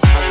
Bye.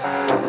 Podcast.